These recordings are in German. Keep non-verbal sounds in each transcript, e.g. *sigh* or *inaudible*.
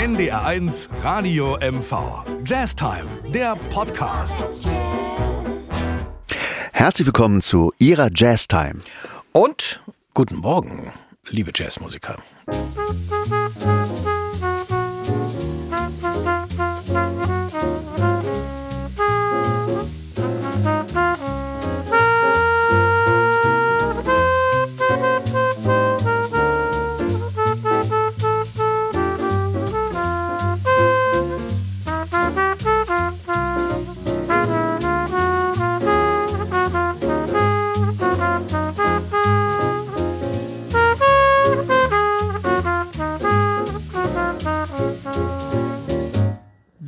NDR1 Radio MV. Jazz Time, der Podcast. Herzlich willkommen zu Ihrer Jazz Time. Und guten Morgen, liebe Jazzmusiker.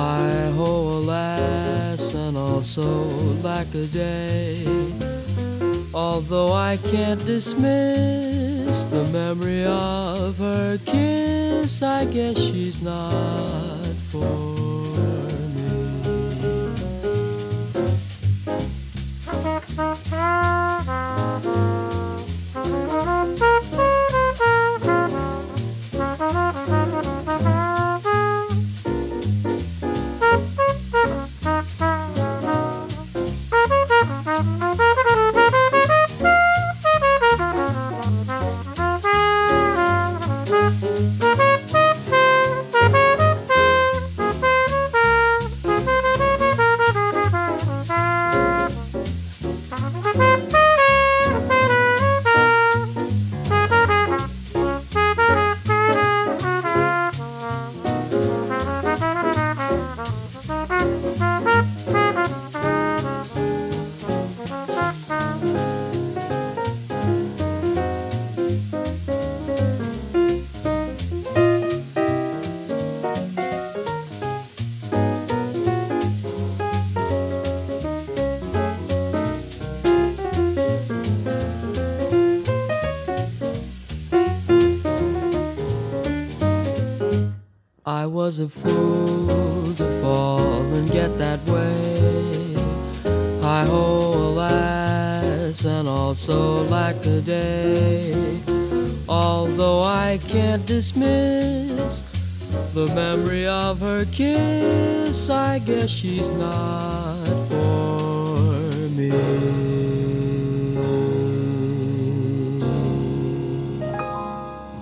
I ho, alas, and also lack a day. Although I can't dismiss the memory of her kiss, I guess she's not for was a fool to fall and get that way. I ho, alas, and also lack a day. Although I can't dismiss the memory of her kiss, I guess she's not for me.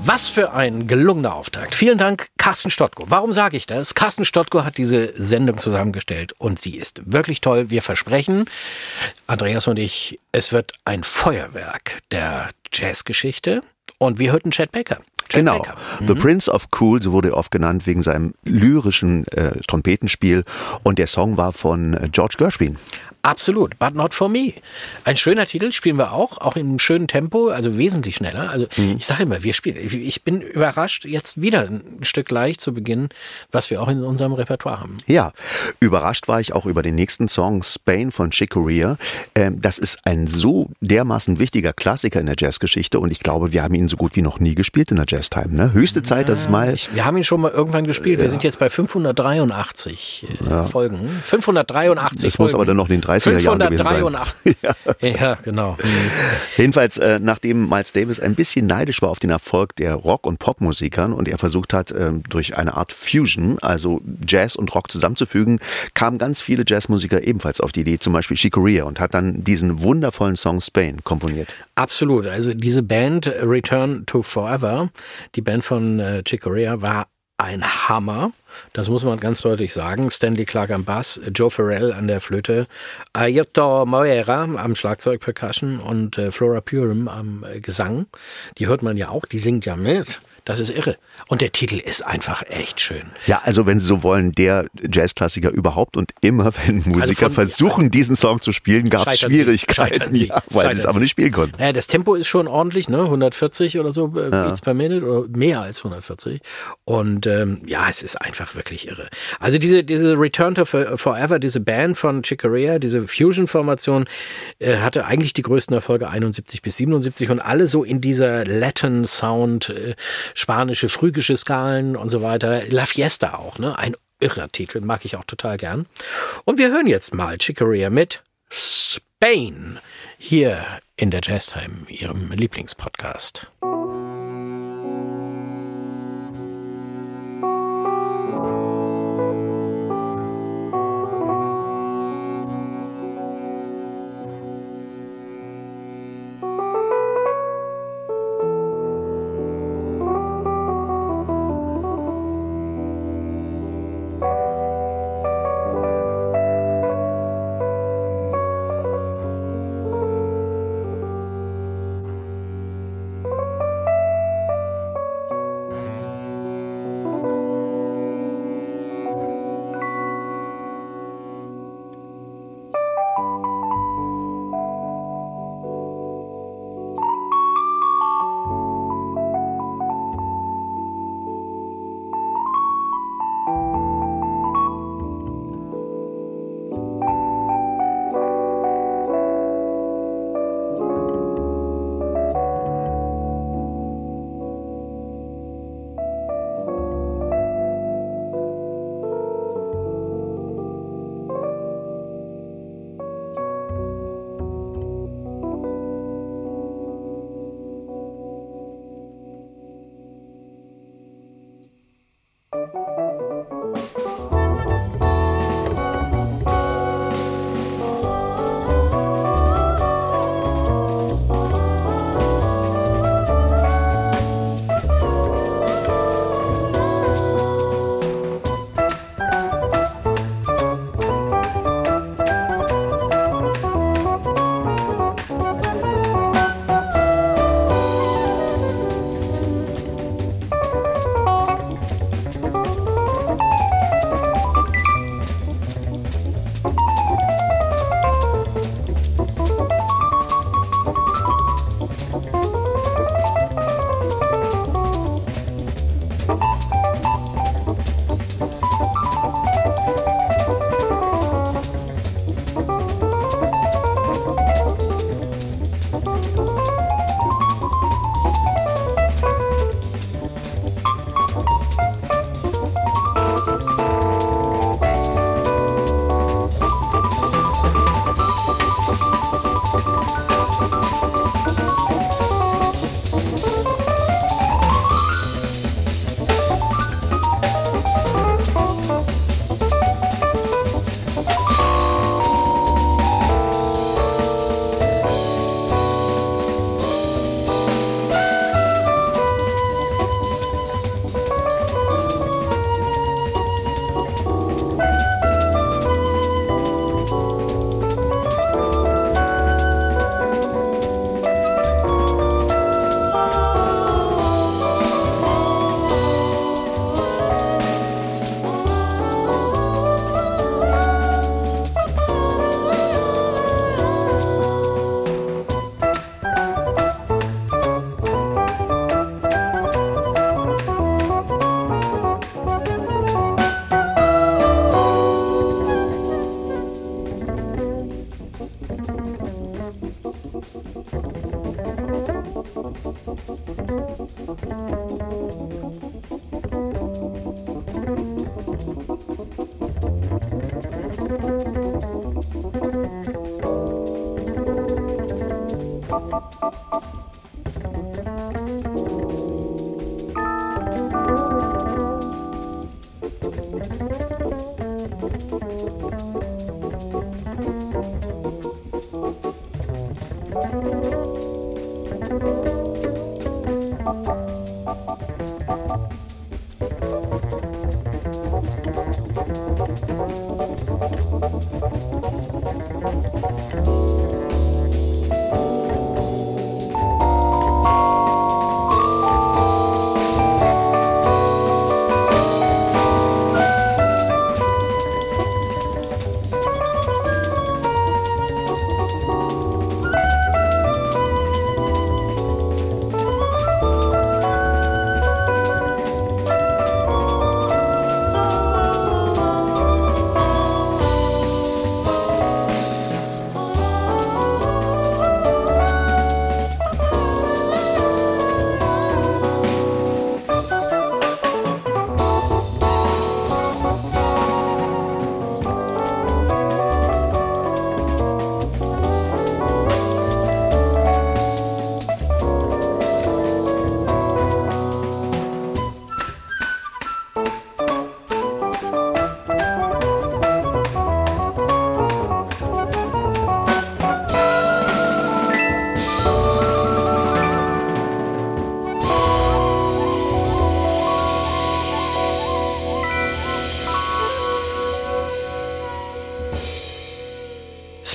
Was für ein gelungener Auftakt. Vielen Dank, Carsten Stottko. Warum sage ich das? Carsten Stottko hat diese Sendung zusammengestellt und sie ist wirklich toll. Wir versprechen, Andreas und ich, es wird ein Feuerwerk der Jazzgeschichte und wir hörten Chad Baker. Chad Genau. Baker. The Prince of Cool, so wurde er oft genannt, wegen seinem lyrischen äh, Trompetenspiel. Und der Song war von äh, George Gershwin. Absolut, but not for me. Ein schöner Titel spielen wir auch, auch in einem schönen Tempo, also wesentlich schneller. Also ich sage immer, wir spielen. Ich, bin überrascht, jetzt wieder ein Stück gleich zu Beginn, was wir auch in unserem Repertoire haben. Ja, überrascht war ich auch über den nächsten Song Spain von Chick Corea. Ähm, das ist ein so dermaßen wichtiger Klassiker in der Jazzgeschichte und ich glaube, wir haben ihn so gut wie noch nie gespielt in der Jazztime. Ne? Höchste Zeit, dass es mal Ich, wir haben ihn schon mal irgendwann gespielt. Wir sind jetzt bei 583 äh, Folgen. 583 Es Folgen. muss aber dann noch den 30er Jahren gewesen sein. 583. *laughs* ja. genau. Jedenfalls, äh, nachdem Miles Davis ein bisschen neidisch war auf den Erfolg der Rock- und Popmusikern und er versucht hat, ähm, durch eine Art Fusion, also Jazz und Rock zusammenzufügen, kamen ganz viele Jazzmusiker ebenfalls auf die Idee, zum Beispiel Chick Corea und hat dann diesen wundervollen Song Spain komponiert. Absolut. Also diese Band Return to Forever, die Band von äh, Chick Corea, war ein Hammer. Das muss man ganz deutlich sagen. Stanley Clark am Bass, Joe Farrell an der Flöte, Ayoto Moera am Schlagzeug Percussion und äh, Flora Purim am äh, Gesang. Die hört man ja auch, die singt ja mit. Das ist irre. Und der Titel ist einfach echt schön. Ja, also wenn Sie so wollen, der Jazzklassiker überhaupt und immer, *laughs* wenn Musiker Also versuchen, diesen Song zu spielen, gab es. Schwierigkeiten, sie. ja, weil sie es aber nicht spielen konnten. Naja, das Tempo ist schon ordentlich, ne? 140 oder so äh, Beats per Minute oder mehr als 140. Und ähm, ja, es ist einfach wirklich irre. Also diese, diese Return to Forever, diese Band von Chick Corea, diese Fusion-Formation, äh, hatte eigentlich die größten Erfolge 71 bis 77 und alle so in dieser Latin Sound, äh, spanische, phrygische Skalen und so weiter. La Fiesta auch, ne? Ein irrer Titel, mag ich auch total gern. Und wir hören jetzt mal Chick Corea mit Spain hier in der Jazztime, Ihrem Lieblingspodcast.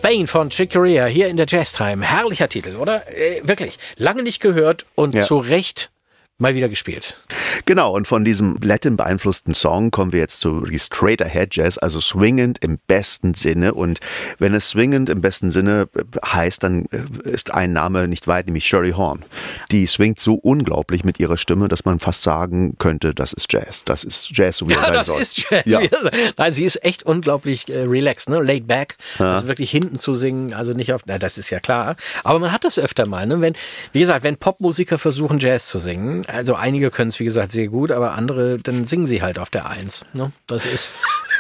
Spain von Chick Corea hier in der Jazz Time. Herrlicher Titel, oder? Äh, wirklich. Lange nicht gehört und Ja. zu Recht mal wieder gespielt. Genau, und von diesem Latin beeinflussten Song kommen wir jetzt zu Straight Ahead Jazz, also swingend im besten Sinne. Und wenn es swingend im besten Sinne äh, heißt, dann äh, ist ein Name nicht weit, nämlich Shirley Horn. Die swingt so unglaublich mit ihrer Stimme, dass man fast sagen könnte, das ist Jazz. Das ist Jazz, so wie er Ja, sein das soll. ist Jazz. Ja. Nein, sie ist echt unglaublich äh, relaxed, ne? Laid back. Also wirklich hinten zu singen, also nicht auf, na, das ist ja klar. Aber man hat das öfter mal, ne? Wenn, wie gesagt, wenn Popmusiker versuchen, Jazz zu singen, also einige können es, wie gesagt, sehr gut, aber andere, dann singen sie halt auf der Eins. Ne? Das ist.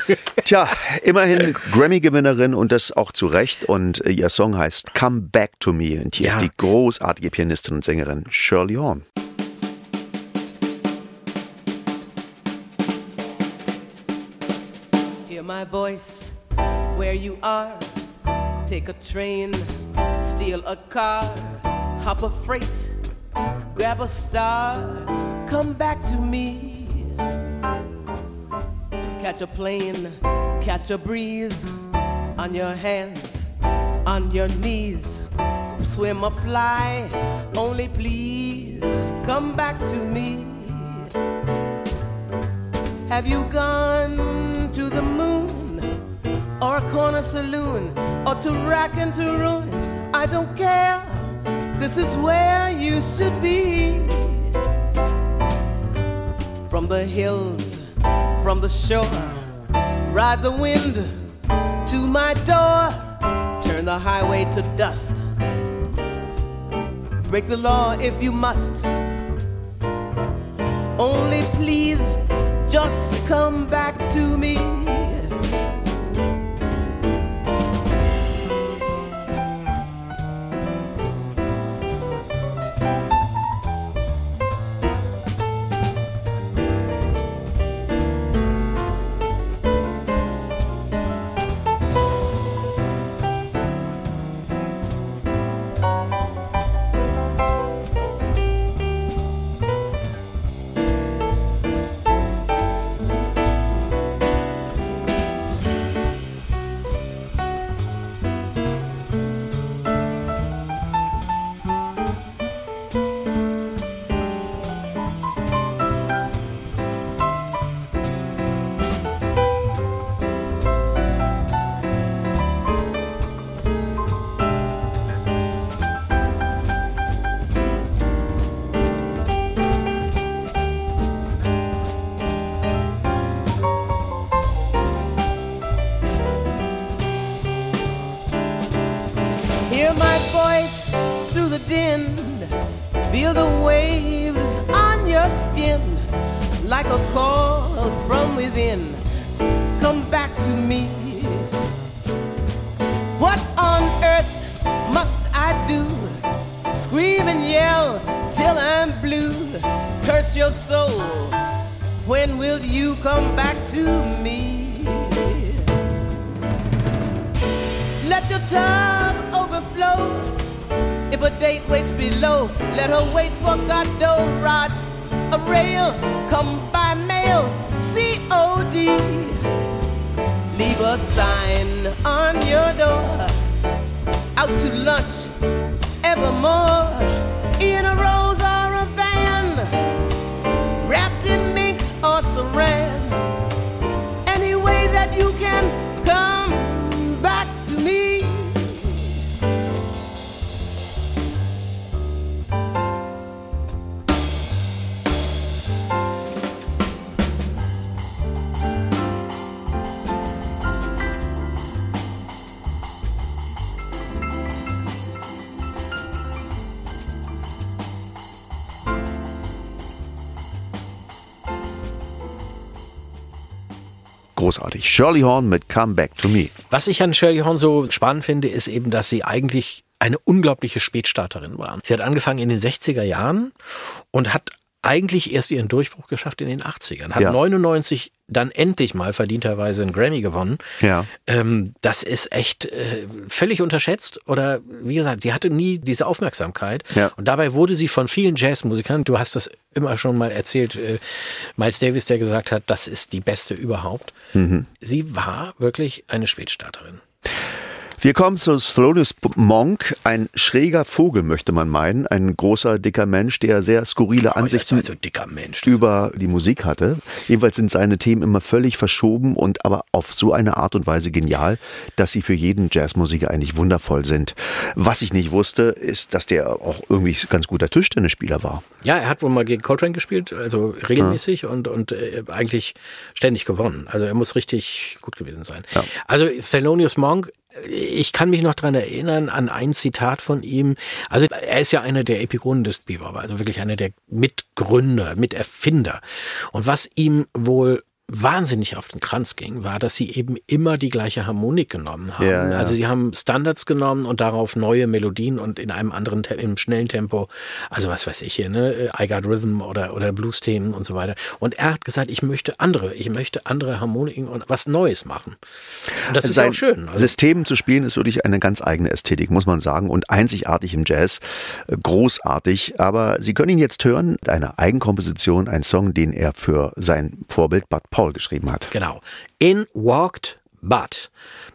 *laughs* Tja, immerhin Grammy-Gewinnerin und das auch zu Recht. Und äh, ihr Song heißt Come Back to Me. Und hier Ja. ist die großartige Pianistin und Sängerin Shirley Horn. Hear my voice where you are. Take a train, steal a car, hop a freight, grab a star, come back to me. Catch a plane, catch a breeze on your hands, on your knees. Swim or fly, only please come back to me. Have you gone to the moon or a corner saloon or to rack and to ruin? I don't care. This is where you should be. From the hills, from the shore, ride the wind to my door. Turn the highway to dust. Break the law if you must. Only please just come back to me. Like a call from within. Come back to me. What on earth must I do? Scream and yell till I'm blue. Curse your soul. When will you come back to me? Let your tongue overflow. If a date waits below, let her wait for Godot rod. A rail come by mail, C-O-D. Leave a sign on your door. Out to lunch, evermore. In a rose Großartig. Shirley Horn mit Come Back to Me. Was ich an Shirley Horn so spannend finde, ist eben, dass sie eigentlich eine unglaubliche Spätstarterin war. Sie hat angefangen in den 60er Jahren und hat eigentlich erst ihren Durchbruch geschafft in den 80ern. Hat Ja. 99 dann endlich mal verdienterweise einen Grammy gewonnen. Ja. Ähm, das ist echt äh, völlig unterschätzt. Oder wie gesagt, sie hatte nie diese Aufmerksamkeit. Ja. Und dabei wurde sie von vielen Jazzmusikern, du hast das immer schon mal erzählt, äh, Miles Davis, der gesagt hat, das ist die beste überhaupt. Sie war wirklich eine Spätstarterin. Wir kommen zu Thelonious Monk, ein schräger Vogel, möchte man meinen. Ein großer, dicker Mensch, der sehr skurrile Ansichten also dicker Mensch. über die Musik hatte. Jedenfalls sind seine Themen immer völlig verschoben und aber auf so eine Art und Weise genial, dass sie für jeden Jazzmusiker eigentlich wundervoll sind. Was ich nicht wusste, ist, dass der auch irgendwie ganz guter Tischtennisspieler war. Ja, er hat wohl mal gegen Coltrane gespielt, also regelmäßig und, und äh, eigentlich ständig gewonnen. Also er muss richtig gut gewesen sein. Ja. Also Thelonious Monk, ich kann mich noch dran erinnern an ein Zitat von ihm. Also er ist ja einer der Epigonen des Bebop, also wirklich einer der Mitgründer, Miterfinder. Und was ihm wohl wahnsinnig auf den Kranz ging, war, dass sie eben immer die gleiche Harmonik genommen haben. Ja, ja. Also sie haben Standards genommen und darauf neue Melodien und in einem anderen, im schnellen Tempo, also was weiß ich hier, ne, I Got Rhythm oder, oder Blues-Themen und so weiter. Und er hat gesagt, ich möchte andere, ich möchte andere Harmoniken und was Neues machen. Und das ist Sein auch schön. Also, System zu spielen ist wirklich eine ganz eigene Ästhetik, muss man sagen, und einzigartig im Jazz, äh, großartig. Aber Sie können ihn jetzt hören, eine Eigenkomposition, ein Song, den er für sein Vorbild Bud Paul geschrieben hat. Genau. In walked Bud.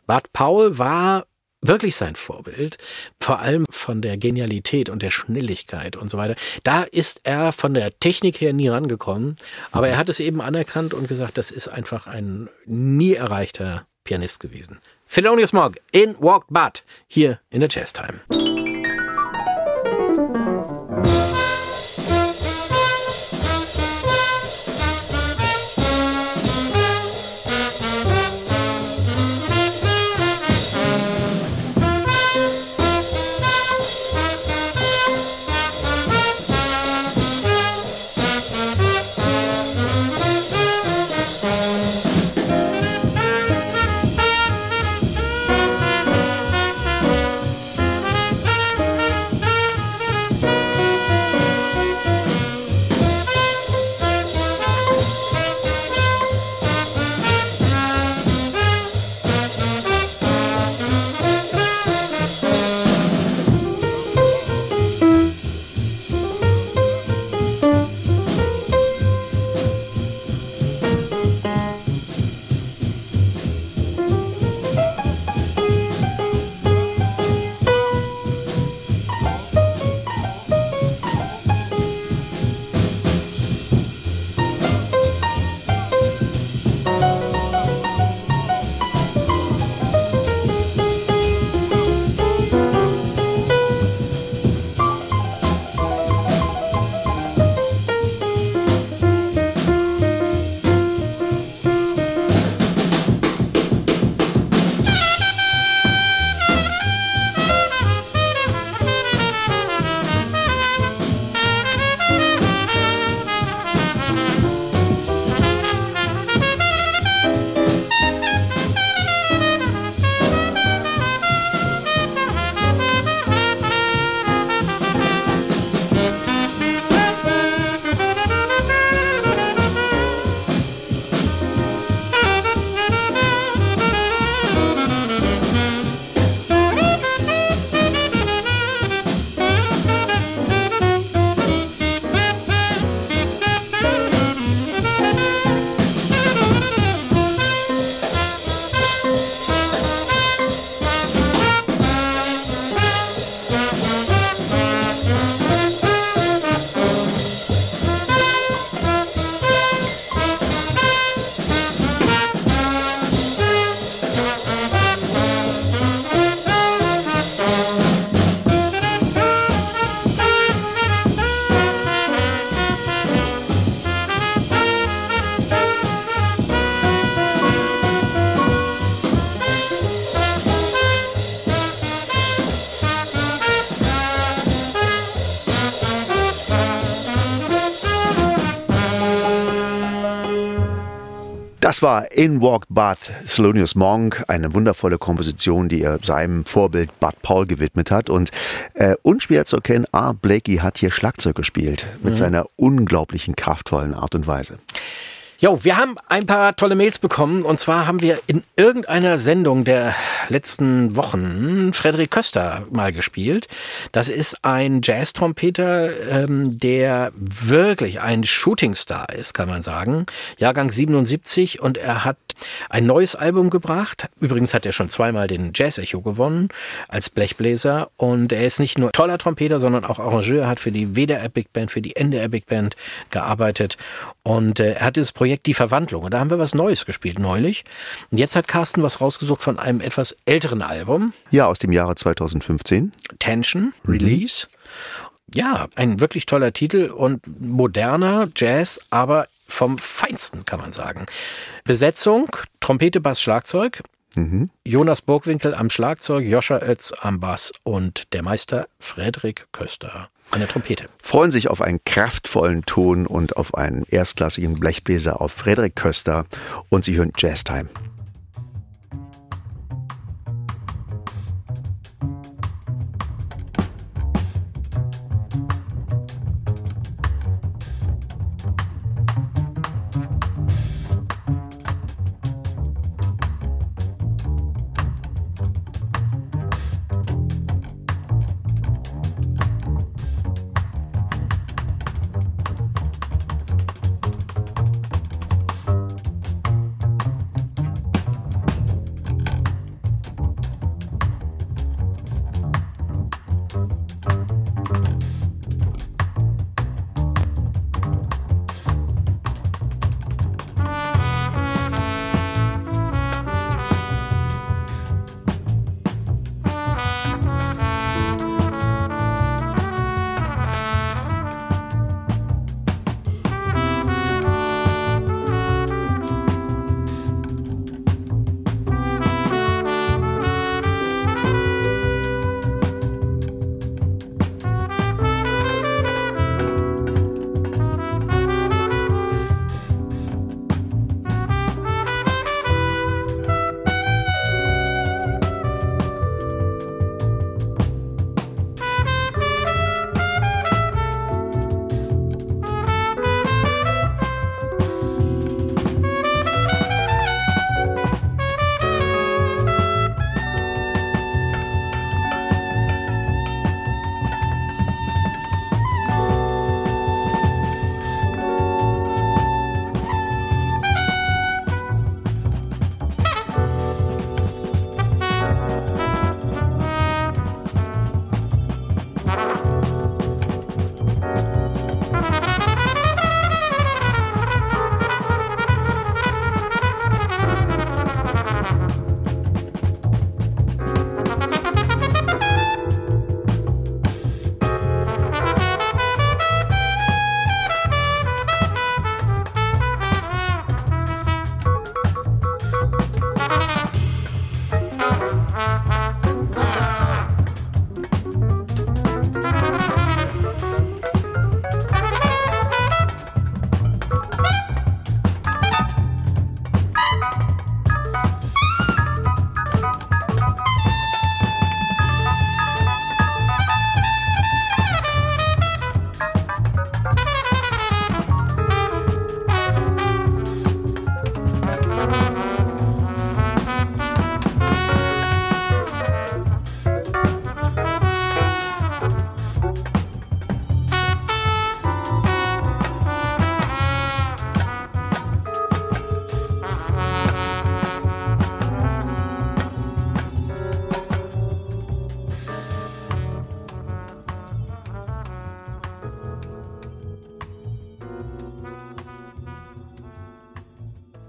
Bud Paul war wirklich sein Vorbild, vor allem von der Genialität und der Schnelligkeit und so weiter. Da ist er von der Technik her nie rangekommen, aber er hat es eben anerkannt und gesagt, das ist einfach ein nie erreichter Pianist gewesen. Thelonious Monk in Walked Bud hier in der Jazz Das war In Walked Bud, Thelonious Monk, eine wundervolle Komposition, die er seinem Vorbild Bud Paul gewidmet hat. Und äh, unschwer zu erkennen, Art Blakey hat hier Schlagzeug gespielt mit seiner unglaublichen kraftvollen Art und Weise. Jo, wir haben ein paar tolle Mails bekommen und zwar haben wir in irgendeiner Sendung der letzten Wochen Frederik Köster mal gespielt. Das ist ein Jazz-Trompeter, ähm, der wirklich ein Shootingstar ist, kann man sagen. Jahrgang 77 und er hat ein neues Album gebracht. Übrigens hat er schon zweimal den Jazz-Echo gewonnen als Blechbläser und er ist nicht nur toller Trompeter, sondern auch Arrangeur, hat für die WDR Big Band, für die NDR Big Band gearbeitet und äh, er hat dieses Projekt Die Verwandlung. Und da haben wir was Neues gespielt neulich. Und jetzt hat Carsten was rausgesucht von einem etwas älteren Album. Ja, aus dem Jahre 2015. Tension, Release. Mhm. Ja, ein wirklich toller Titel und moderner Jazz, aber vom Feinsten, kann man sagen. Besetzung, Trompete, Bass, Schlagzeug. Mhm. Jonas Burgwinkel am Schlagzeug, Joscha Oetz am Bass und der Meister Frederik Köster an der Trompete. Freuen sich auf einen kraftvollen Ton und auf einen erstklassigen Blechbläser auf Frederik Köster und Sie hören Jazztime.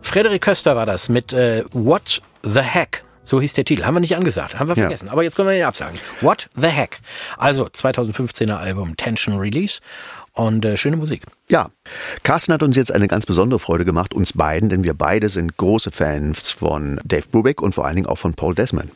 Frederik Köster war das mit äh, What the Heck. So hieß der Titel. Haben wir nicht angesagt. Haben wir vergessen. Ja. Aber jetzt können wir ihn absagen. What the Heck. Also 2015er Album Tension Release und äh, schöne Musik. Ja, Carsten hat uns jetzt eine ganz besondere Freude gemacht, uns beiden, denn wir beide sind große Fans von Dave Brubeck und vor allen Dingen auch von Paul Desmond.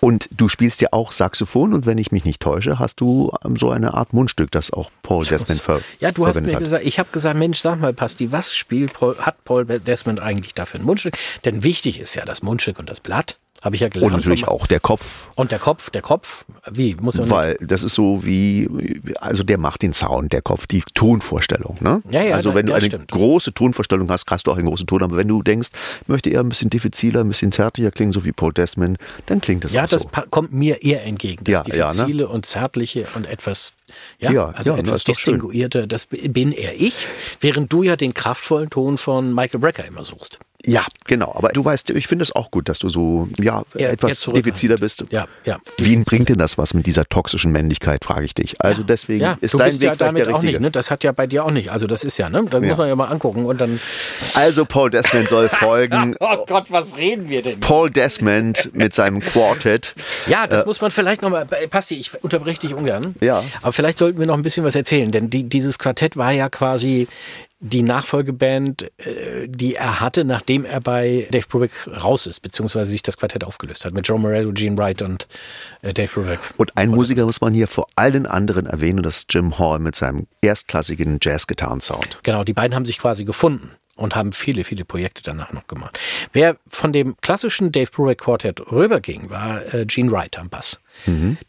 Und du spielst ja auch Saxophon und wenn ich mich nicht täusche, hast du ähm, so eine Art Mundstück, das auch Paul Desmond ver Ja, du hast mir hat. gesagt, ich habe gesagt, Mensch, sag mal, Pasti, was spielt Paul, hat Paul Desmond eigentlich da für ein Mundstück? Denn wichtig ist ja das Mundstück und das Blatt. Habe ich ja gelernt. Und natürlich auch der Kopf, Und der Kopf, der Kopf, wie? Muss er weil das ist so wie, also der macht den Sound, der Kopf, die Tonvorstellung. Ne? Ja, ja, also wenn ja, du eine stimmt. große Tonvorstellung hast, hast du auch einen großen Ton. Aber wenn du denkst, ich möchte eher ein bisschen diffiziler, ein bisschen zärtlicher klingen, so wie Paul Desmond, dann klingt das Ja, auch das so. pa- kommt mir eher entgegen. Das Ja, ja, ne? diffizile und zärtliche und etwas, ja, Ja, also ja, das etwas distinguierte, das bin eher ich, während du ja den kraftvollen Ton von Michael Brecker immer suchst. Ja, genau. Aber du weißt, ich finde es auch gut, dass du so ja, Eher- etwas diffiziler bist. Ja, ja. Wien bringt denn das was mit dieser toxischen Männlichkeit, frage ich dich. Also deswegen Ja, ist dein Weg ja vielleicht der auch richtige. nicht, ne? Das hat ja bei dir auch nicht. Also das ist ja, ne? Da Ja. muss man ja mal angucken und dann. Also Paul Desmond soll *laughs* folgen. Oh Gott, was reden wir denn? Paul Desmond mit seinem Quartet. Ja, das muss man vielleicht nochmal. Pasti, ich unterbreche dich ungern. Ja. Aber vielleicht sollten wir noch ein bisschen was erzählen, denn die, dieses Quartett war ja quasi die Nachfolgeband, äh, die er hatte, nachdem er bei Dave Brubeck raus ist, beziehungsweise sich das Quartett aufgelöst hat, mit Joe Morello, Gene Wright und äh, Dave Brubeck. Und ein Musiker muss man hier vor allen anderen erwähnen, und das ist Jim Hall mit seinem erstklassigen Jazz-Gitarren-Sound. Genau, die beiden haben sich quasi gefunden und haben viele, viele Projekte danach noch gemacht. Wer von dem klassischen Dave Brubeck Quartett rüberging, war äh, Gene Wright am Bass.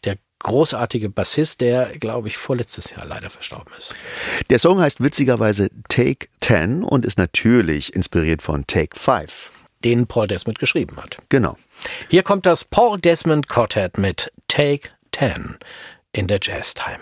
Der großartige Bassist, der, glaube ich, vorletztes Jahr leider verstorben ist. Der Song heißt witzigerweise Take 10 und ist natürlich inspiriert von Take 5. Den Paul Desmond geschrieben hat. Genau. Hier kommt das Paul Desmond Quartet mit Take 10 in der Jazz Time.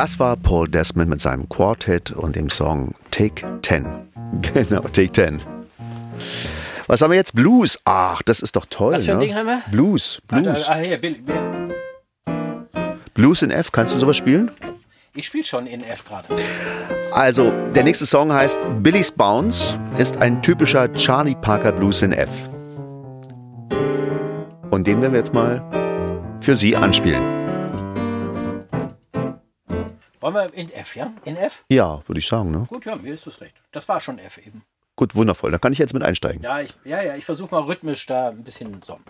Das war Paul Desmond mit seinem Quartet und dem Song Take 10. *laughs* Genau, Take 10. Was haben wir jetzt? Blues. Ach, das ist doch toll. Was für ein ne? Ding haben wir? Blues. Blues. Ah, hier, Bill, Bill. Blues in F. Kannst du sowas spielen? Ich spiele schon in F gerade. Also, der nächste Song heißt Billy's Bounce, ist ein typischer Charlie Parker Blues in F. Und den werden wir jetzt mal für Sie anspielen. Wollen wir in F, ja? In F? Ja, würde ich sagen, ne? Gut, ja, mir ist das recht. Das war schon F eben. Gut, wundervoll. Da kann ich jetzt mit einsteigen. Ja, ich, ja, ja, ich versuche mal rhythmisch da ein bisschen so.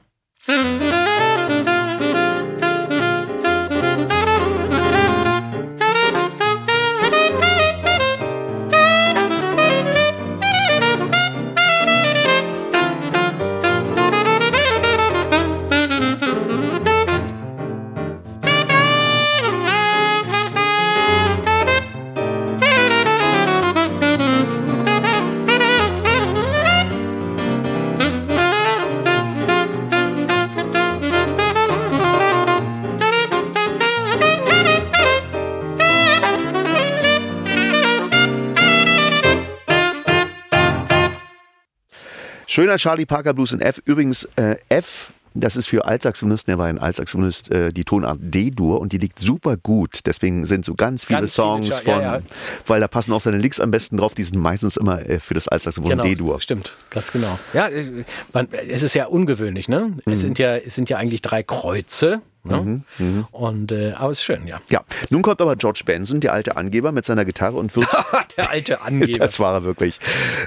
Schöner Charlie Parker Blues in F. Übrigens, äh, F, das ist für Altsaxophonisten, er war ein Altsaxophonist, äh, die Tonart D-Dur und die liegt super gut. Deswegen sind so ganz viele Ganz viele Songs Cha- von, ja, ja. weil da passen auch seine Licks am besten drauf, die sind meistens immer äh, für das Altsaxophon D-Dur. Genau, stimmt, ganz genau. Ja, äh, man, es ist ja ungewöhnlich, ne? Mhm. Es sind ja, es sind ja eigentlich drei Kreuze. Ne? Mhm, Und äh, aber es ist schön, ja. Ja, nun kommt aber George Benson, der alte Angeber mit seiner Gitarre und wird, *laughs* Der alte Angeber. das war er wirklich,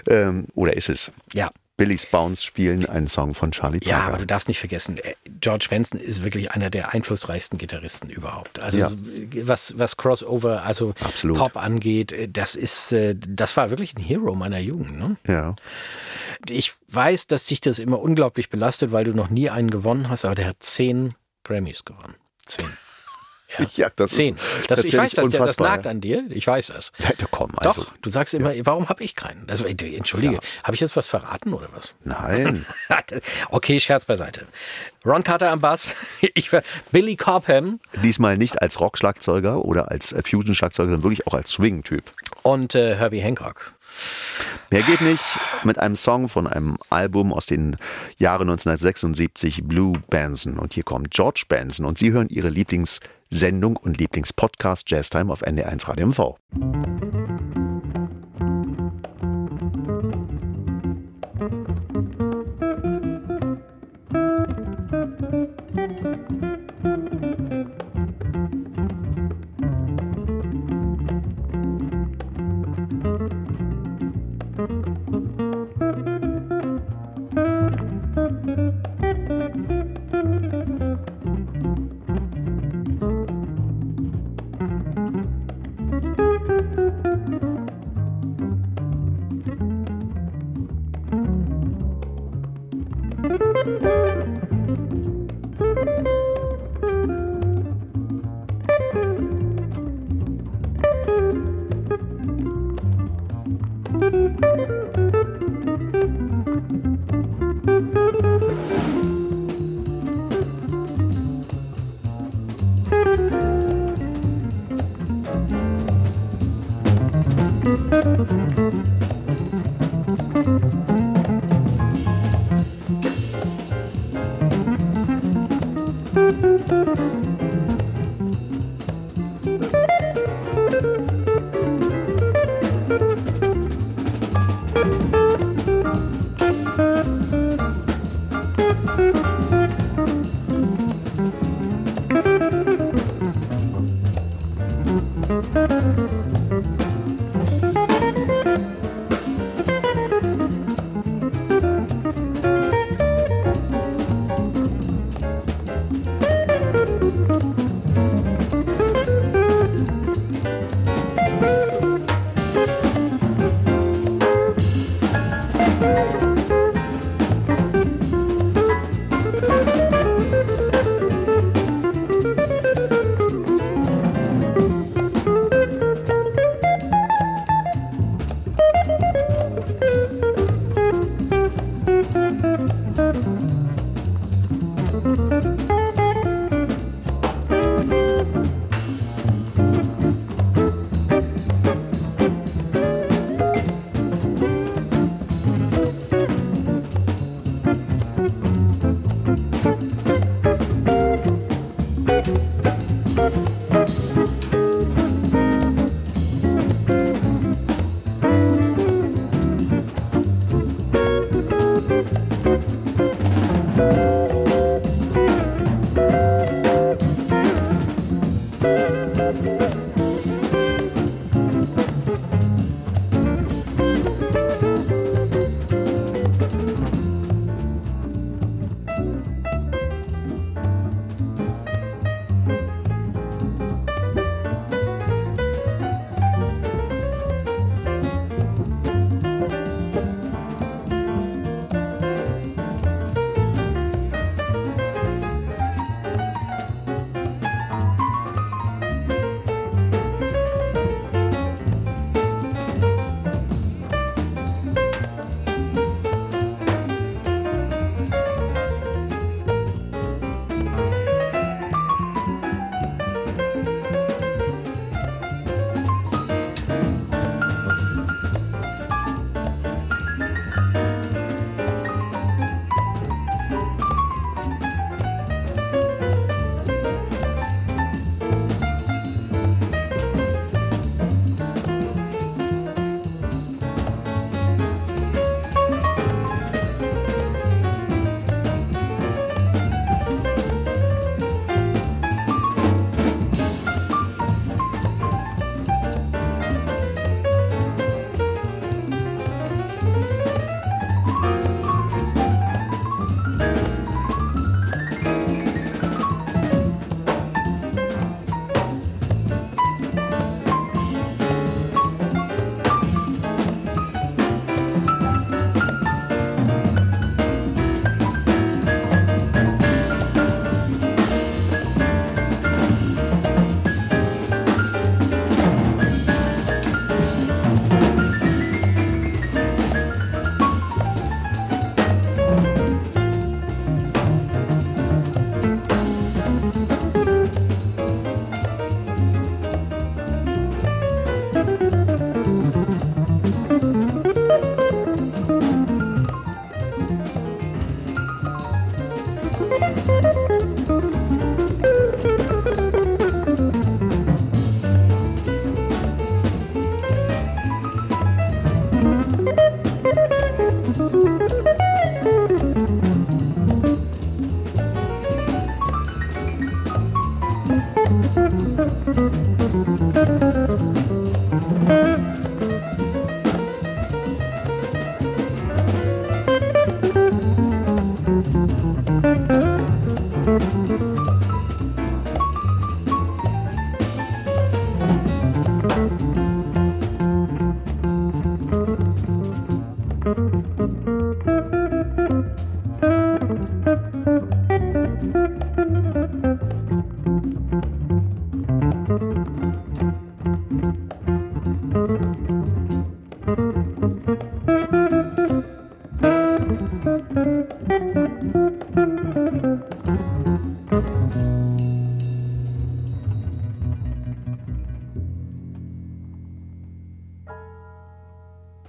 ähm, oder ist es? ja. Billy's Bounce spielen einen Song von Charlie Parker. Ja, aber du darfst nicht vergessen, äh, George Benson ist wirklich einer der einflussreichsten Gitarristen überhaupt. Also Ja. was, was Crossover, also Absolut. Pop angeht, äh, das ist, äh, das war wirklich ein Hero meiner Jugend. Ne? ja. Ich weiß, dass dich das immer unglaublich belastet, weil du noch nie einen gewonnen hast, aber der hat zehn Grammys gewonnen. Zehn. *laughs* Ja, das Zehn. ist Das, ich weiß, dass der, das unfassbar, lag an dir. Ich weiß das. Ja, komm, also. Doch, du sagst immer, warum habe ich keinen? Also, entschuldige, habe ich jetzt was verraten oder was? Nein. *laughs* okay, Scherz beiseite. Ron Carter am Bass, *laughs* ich war Billy Cobham Diesmal nicht als Rock-Schlagzeuger oder als äh, Fusion-Schlagzeuger, sondern wirklich auch als Swing-Typ. und äh, Herbie Hancock. Mehr geht nicht mit einem Song von einem Album aus den Jahren 1976, Blue Benson. Und hier kommt George Benson und Sie hören Ihre Lieblingssendung und Lieblingspodcast Jazztime auf NDR1 Radio MV.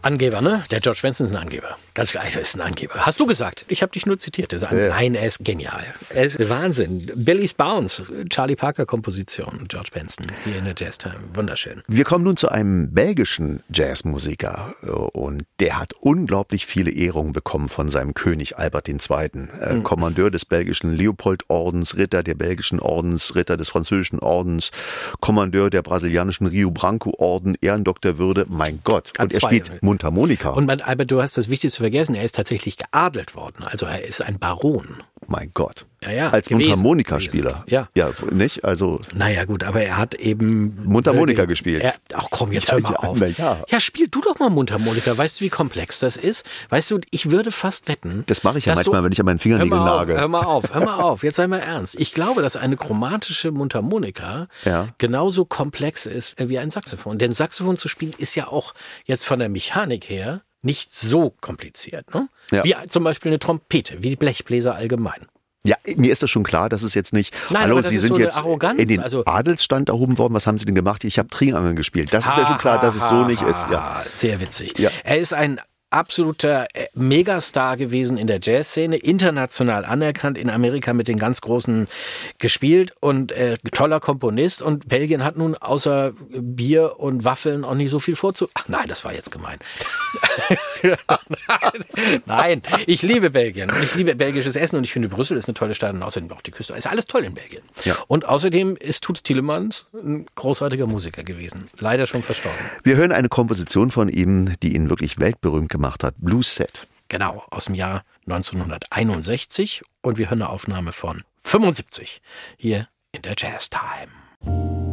Angeber, ne? Der George Benson ist ein Angeber. Ganz klar, er ist ein Angeber. Hast du gesagt? Ich habe dich nur zitiert. Er ist ein, Ja. Nein, er ist genial. Er ist Wahnsinn. Billy's Bounce, Charlie Parker Komposition, George Benson, hier in der Jazz Time. Wunderschön. Wir kommen nun zu einem belgischen Jazzmusiker äh, und der hat unglaublich viele Ehrungen bekommen von seinem König Albert II., äh, Kommandeur des belgischen Leopold-Ordens, Ritter der belgischen Ordens, Ritter des französischen Ordens, Kommandeur der brasilianischen Rio Branco-Orden, Ehrendoktorwürde, mein Gott. Und er spielt Mundharmonika. Und man, Albert, du hast das Wichtigste vergessen. Er ist tatsächlich geadelt worden. Also er ist ein Baron. Mein Gott. Ja, ja, Als gewesen. Mundharmonikaspieler. Ja. Ja, nicht? Also Naja, gut, aber er hat eben. Mundharmonika wirklich- gespielt. Er, ach komm, jetzt Ja, hör mal ja, auf. ja. ja, spiel du doch mal Mundharmonika. Weißt du, wie komplex das ist? Weißt du, ich würde fast wetten. Das mache ich ja manchmal, wenn ich an meinen Fingernägeln mal nage. Hör mal auf, hör mal *laughs* auf. Jetzt sei mal ernst. Ich glaube, dass eine chromatische Mundharmonika genauso komplex ist wie ein Saxophon. Denn Saxophon zu spielen ist ja auch jetzt von der Mechanik her nicht so kompliziert. Ne? Ja. Wie zum Beispiel eine Trompete, wie die Blechbläser allgemein. Ja, mir ist das schon klar, dass es jetzt nicht. Nein, Hallo, das Sie ist sind so jetzt Arroganz, in den also- Adelsstand erhoben worden. Was haben Sie denn gemacht? Ich habe Triangeln gespielt. Das ist mir schon klar, dass es so nicht ist. Ja. Sehr witzig. Ja. Er ist ein absoluter äh, Megastar gewesen in der Jazzszene, international anerkannt, in Amerika mit den ganz Großen gespielt und äh, toller Komponist. Und Belgien hat nun außer Bier und Waffeln auch nicht so viel vorzu... Ach nein, das war jetzt gemein. nein, *laughs* nein, ich liebe Belgien. Ich liebe belgisches Essen und ich finde Brüssel ist eine tolle Stadt und außerdem auch die Küste. Ist alles toll in Belgien. Ja. Und außerdem ist Toots Tielemans ein großartiger Musiker gewesen. Leider schon verstorben. Wir hören eine Komposition von ihm, die ihn wirklich weltberühmt gemacht hat. Blues Set. Genau, aus dem Jahr 1961 und wir hören eine Aufnahme von 75 hier in der Jazz Time.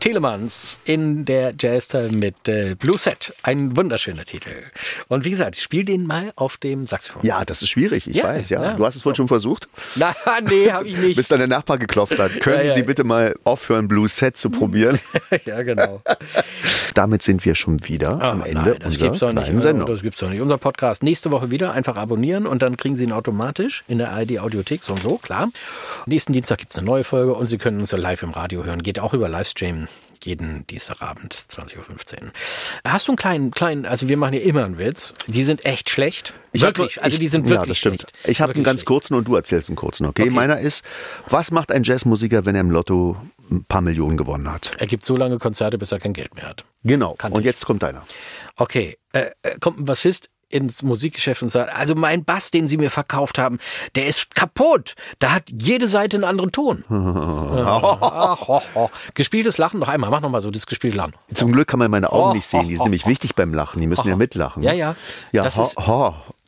Telemanns in der Jazztime mit äh, Blue Set. Ein wunderschöner Titel. Und wie gesagt, ich spiele den mal auf dem Saxophon. Ja, das ist schwierig, ich Ja, weiß, ja. ja. Du hast es wohl schon versucht, Na, *laughs* nee, habe ich nicht. bis dann der Nachbar geklopft hat. *laughs* Können Ja. Sie bitte mal aufhören, Blue Set zu probieren? *laughs* ja, genau. Damit sind wir schon wieder Ah, am Ende nein, das unserer gibt's doch nicht. Sendung. Das gibt's doch nicht. Unser Podcast nächste Woche wieder. Einfach abonnieren und dann kriegen Sie ihn automatisch in der ARD Audiothek, so und so, klar. Nächsten Dienstag gibt's eine neue Folge und Sie können uns ja live im Radio hören. Geht auch über Livestream jeden Dienstagabend, 20.15 Uhr. Hast du einen kleinen, kleinen, also wir machen ja immer einen Witz. Die sind echt schlecht. Ich hab wirklich, nur- also ich- die sind ja, wirklich das stimmt. schlecht. Ich habe einen ganz schlecht. kurzen und du erzählst einen kurzen, okay? Okay. Meiner ist, was macht ein Jazzmusiker, wenn er im Lotto ein paar Millionen gewonnen hat? Er gibt so lange Konzerte, bis er kein Geld mehr hat. Genau. Kannte und ich. jetzt kommt deiner. Okay, äh, äh, kommt ein Bassist ins Musikgeschäft und sagt, also mein Bass, den Sie mir verkauft haben, der ist kaputt. Da hat jede Seite einen anderen Ton. *laughs* Gespieltes Lachen noch einmal. Mach noch mal so das gespielte Lachen. Zum Glück kann man meine Augen nicht sehen. Die sind nämlich wichtig beim Lachen. Die müssen ja mitlachen. Ja, ja. Ja, Das ist-.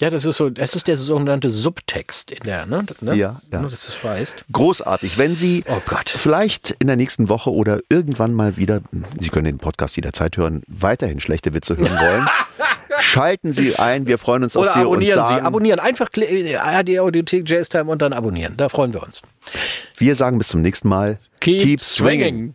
Ja, das ist so, das ist der sogenannte Subtext in der, ne? ne? Ja, ja. Nur, dass du es weißt. Großartig. Wenn Sie Oh Gott. vielleicht in der nächsten Woche oder irgendwann mal wieder, Sie können den Podcast jederzeit hören, weiterhin schlechte Witze hören wollen, *laughs* schalten Sie ein. Wir freuen uns auf Oder Sie und abonnieren Sie. sagen, Abonnieren. Einfach kli- äh, ARD Audiothek Jazztime und dann abonnieren. Da freuen wir uns. wir sagen bis zum nächsten Mal. Keep, swinging.